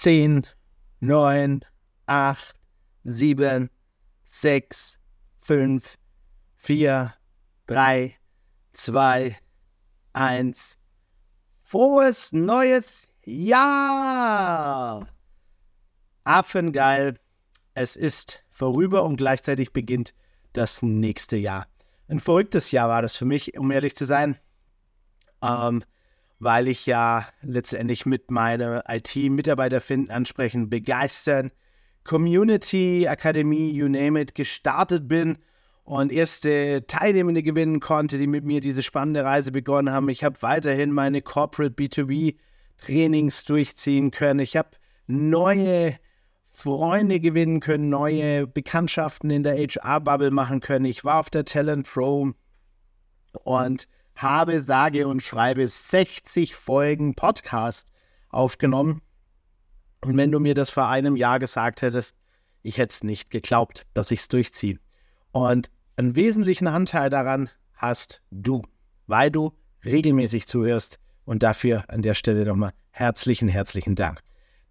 10, 9, 8, 7, 6, 5, 4, 3, 2, 1. Frohes neues Jahr! Affengeil. Es ist vorüber und gleichzeitig beginnt das nächste Jahr. Ein verrücktes Jahr war das für mich, um ehrlich zu sein, ähm, weil ich ja letztendlich mit meiner IT-Mitarbeiter finden, ansprechen, begeistern, Community, Akademie, you name it, gestartet bin und erste Teilnehmende gewinnen konnte, die mit mir diese spannende Reise begonnen haben. Ich habe weiterhin meine Corporate B2B Trainings durchziehen können. Ich habe neue Freunde gewinnen können, neue Bekanntschaften in der HR-Bubble machen können. Ich war auf der Talent Pro und habe, sage und schreibe 60 Folgen Podcast aufgenommen. Und wenn du mir das vor einem Jahr gesagt hättest, ich hätte es nicht geglaubt, dass ich es durchziehe. Und einen wesentlichen Anteil daran hast du, weil du regelmäßig zuhörst. Und dafür an der Stelle nochmal herzlichen, herzlichen Dank.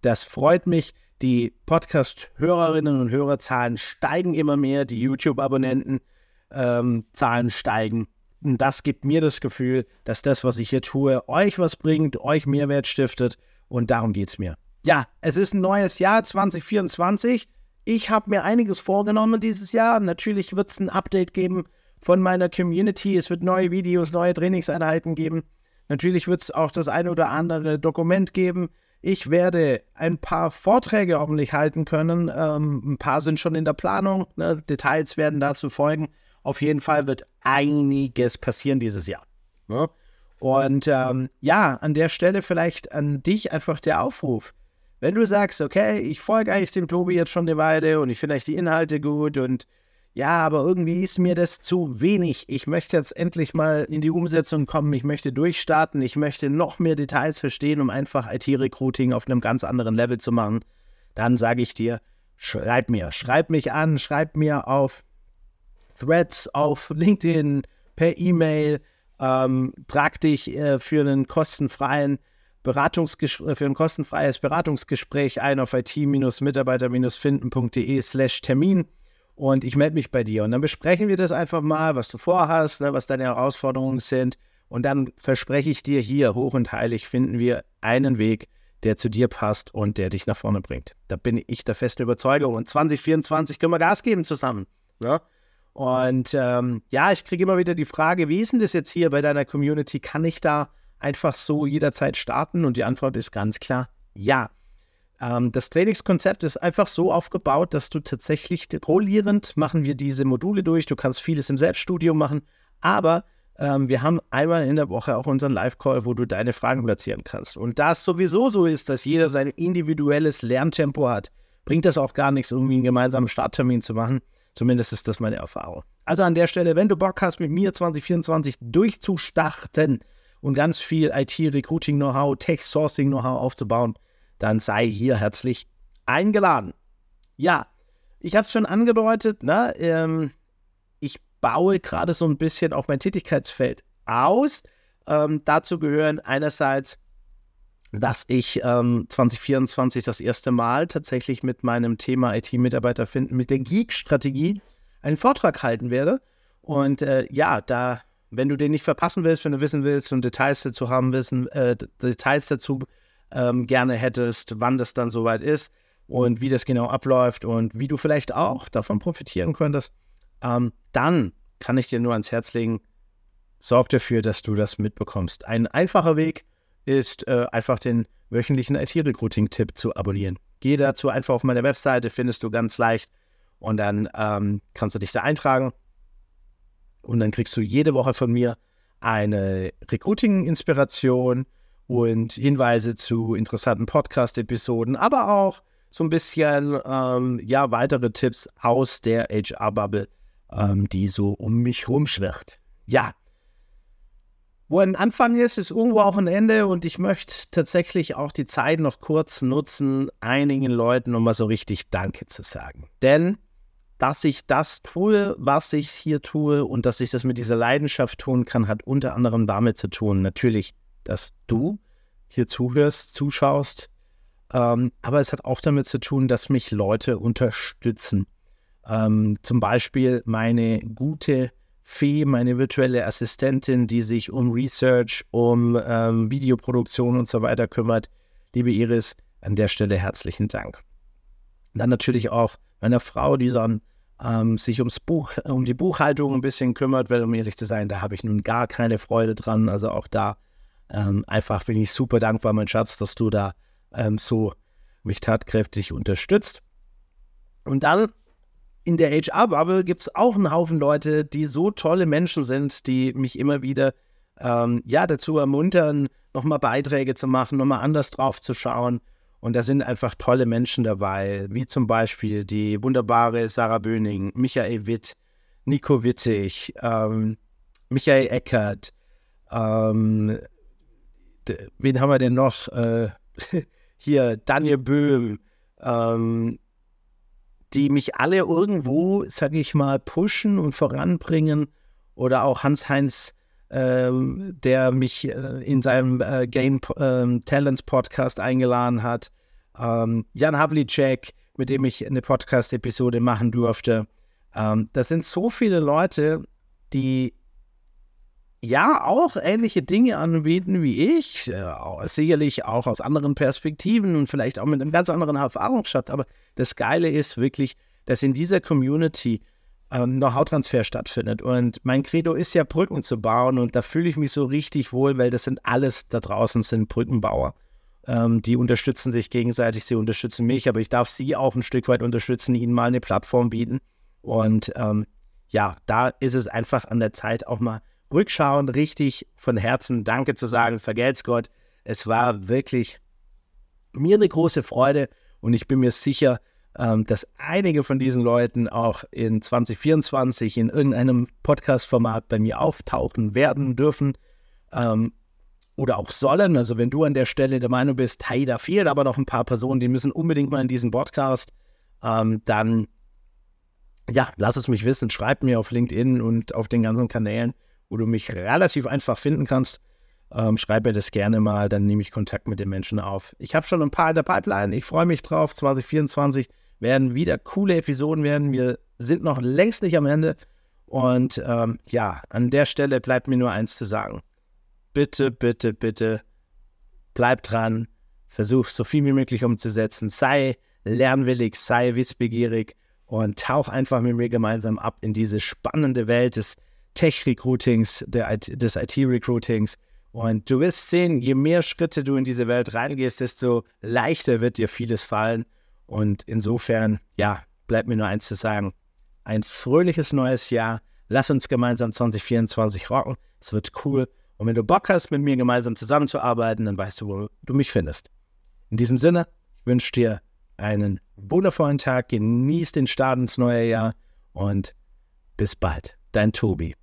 Das freut mich. Die Podcast-Hörerinnen und Hörerzahlen steigen immer mehr, die YouTube-Abonnenten-Zahlen ähm, steigen. Das gibt mir das Gefühl, dass das, was ich hier tue, euch was bringt, euch Mehrwert stiftet. Und darum geht es mir. Ja, es ist ein neues Jahr 2024. Ich habe mir einiges vorgenommen dieses Jahr. Natürlich wird es ein Update geben von meiner Community. Es wird neue Videos, neue Trainingseinheiten geben. Natürlich wird es auch das eine oder andere Dokument geben. Ich werde ein paar Vorträge hoffentlich halten können. Ähm, ein paar sind schon in der Planung. Ne? Details werden dazu folgen. Auf jeden Fall wird einiges passieren dieses Jahr. Ne? Und ähm, ja, an der Stelle vielleicht an dich einfach der Aufruf. Wenn du sagst, okay, ich folge eigentlich dem Tobi jetzt schon eine Weile und ich finde eigentlich die Inhalte gut und ja, aber irgendwie ist mir das zu wenig. Ich möchte jetzt endlich mal in die Umsetzung kommen. Ich möchte durchstarten. Ich möchte noch mehr Details verstehen, um einfach IT-Recruiting auf einem ganz anderen Level zu machen. Dann sage ich dir, schreib mir. Schreib mich an. Schreib mir auf Threads, auf LinkedIn, per E-Mail. Ähm, trag dich äh, für einen kostenfreien Beratungsgespräch, für ein kostenfreies Beratungsgespräch ein auf it-mitarbeiter-finden.de slash Termin und ich melde mich bei dir. Und dann besprechen wir das einfach mal, was du vorhast, ne, was deine Herausforderungen sind. Und dann verspreche ich dir hier, hoch und heilig, finden wir einen Weg, der zu dir passt und der dich nach vorne bringt. Da bin ich der festen Überzeugung. Und 2024 können wir Gas geben zusammen. Ne? Und ähm, ja, ich kriege immer wieder die Frage, wie ist denn das jetzt hier bei deiner Community? Kann ich da einfach so jederzeit starten? Und die Antwort ist ganz klar, ja. Ähm, das Trainingskonzept ist einfach so aufgebaut, dass du tatsächlich rollierend machen wir diese Module durch. Du kannst vieles im Selbststudium machen, aber ähm, wir haben einmal in der Woche auch unseren Live-Call, wo du deine Fragen platzieren kannst. Und da es sowieso so ist, dass jeder sein individuelles Lerntempo hat, bringt das auch gar nichts, irgendwie einen gemeinsamen Starttermin zu machen. Zumindest ist das meine Erfahrung. Also an der Stelle, wenn du Bock hast, mit mir 2024 durchzustarten und ganz viel IT-Recruiting-Know-how, Tech-Sourcing-Know-how aufzubauen, dann sei hier herzlich eingeladen. Ja, ich habe es schon angedeutet, ne? Ähm, ich baue gerade so ein bisschen auf mein Tätigkeitsfeld aus. Ähm, dazu gehören einerseits, dass ich ähm, 2024 das erste Mal tatsächlich mit meinem Thema IT-Mitarbeiter finden, mit der Geek-Strategie einen Vortrag halten werde. Und äh, ja, da, wenn du den nicht verpassen willst, wenn du wissen willst und Details dazu haben wissen, äh, Details dazu ähm, gerne hättest, wann das dann soweit ist und wie das genau abläuft und wie du vielleicht auch davon profitieren könntest, ähm, dann kann ich dir nur ans Herz legen, sorg dafür, dass du das mitbekommst. Ein einfacher Weg ist äh, einfach den wöchentlichen IT-Recruiting-Tipp zu abonnieren. Geh dazu einfach auf meine Webseite, findest du ganz leicht und dann ähm, kannst du dich da eintragen und dann kriegst du jede Woche von mir eine Recruiting-Inspiration, und Hinweise zu interessanten Podcast-Episoden, aber auch so ein bisschen ähm, ja, weitere Tipps aus der HR-Bubble, ähm, die so um mich rumschwirrt. Ja. Wo ein Anfang ist, ist irgendwo auch ein Ende und ich möchte tatsächlich auch die Zeit noch kurz nutzen, einigen Leuten, um mal so richtig Danke zu sagen. Denn dass ich das tue, was ich hier tue und dass ich das mit dieser Leidenschaft tun kann, hat unter anderem damit zu tun, natürlich dass du hier zuhörst, zuschaust, Ähm, aber es hat auch damit zu tun, dass mich Leute unterstützen. Ähm, zum Beispiel meine gute Fee, meine virtuelle Assistentin, die sich um Research, um ähm, Videoproduktion und so weiter kümmert. Liebe Iris, an der Stelle herzlichen Dank. Dann natürlich auch meiner Frau, die dann ähm, sich ums Buch, um die Buchhaltung ein bisschen kümmert, weil um ehrlich zu sein, da habe ich nun gar keine Freude dran. Also auch da ähm, einfach bin ich super dankbar, mein Schatz, dass du da ähm, so mich tatkräftig unterstützt. Und dann in der HR-Bubble gibt es auch einen Haufen Leute, die so tolle Menschen sind, die mich immer wieder ähm, ja, dazu ermuntern, nochmal Beiträge zu machen, nochmal anders drauf zu schauen. Und da sind einfach tolle Menschen dabei, wie zum Beispiel die wunderbare Sarah Böning, Michael Witt, Nico Wittig, ähm, Michael Eckert, ähm, wen haben wir denn noch? Äh, hier, Daniel Böhm, ähm, die mich alle irgendwo, sag ich mal, pushen und voranbringen. Oder auch Hans-Heinz ähm, der mich äh, in seinem äh, Game ähm, Talents Podcast eingeladen hat. Ähm, Jan Havlicek, mit dem ich eine Podcast-Episode machen durfte. Ähm, das sind so viele Leute, die ja auch ähnliche Dinge anbieten wie ich, äh, sicherlich auch aus anderen Perspektiven und vielleicht auch mit einem ganz anderen Erfahrungsschatz. Aber das Geile ist wirklich, dass in dieser Community ähm, Know-how-Transfer stattfindet. Und mein Credo ist ja, Brücken zu bauen. Und da fühle ich mich so richtig wohl, weil das sind alles da draußen sind Brückenbauer. Ähm, die unterstützen sich gegenseitig, sie unterstützen mich, aber ich darf sie auch ein Stück weit unterstützen, ihnen mal eine Plattform bieten. Und ähm, ja, da ist es einfach an der Zeit, auch mal rückschauen, richtig von Herzen Danke zu sagen, vergelt's Gott. Es war wirklich mir eine große Freude und ich bin mir sicher, ähm, dass einige von diesen Leuten auch in 2024 in irgendeinem Podcast-Format bei mir auftauchen werden dürfen ähm, oder auch sollen. Also wenn du an der Stelle der Meinung bist, hey, da fehlen aber noch ein paar Personen, die müssen unbedingt mal in diesen Podcast, ähm, dann ja, lass es mich wissen. Schreib mir auf LinkedIn und auf den ganzen Kanälen, wo du mich relativ einfach finden kannst. Ähm, schreib mir das gerne mal, dann nehme ich Kontakt mit den Menschen auf. Ich habe schon ein paar in der Pipeline. Ich freue mich drauf. 2024 werden wieder coole Episoden werden. Wir sind noch längst nicht am Ende. Und ähm, ja, an der Stelle bleibt mir nur eins zu sagen. Bitte, bitte, bitte, bleib dran. Versuch so viel wie möglich umzusetzen. Sei lernwillig, sei wissbegierig und tauch einfach mit mir gemeinsam ab in diese spannende Welt des Tech-Recruitings, des IT-Recruitings. Und du wirst sehen, je mehr Schritte du in diese Welt reingehst, desto leichter wird dir vieles fallen. Und insofern, ja, bleibt mir nur eins zu sagen. Ein fröhliches neues Jahr. Lass uns gemeinsam 2024 rocken. Es wird cool. Und wenn du Bock hast, mit mir gemeinsam zusammenzuarbeiten, dann weißt du, wo du mich findest. In diesem Sinne, ich wünsche dir einen wundervollen Tag. Genieß den Start ins neue Jahr und bis bald. Dein Tobi.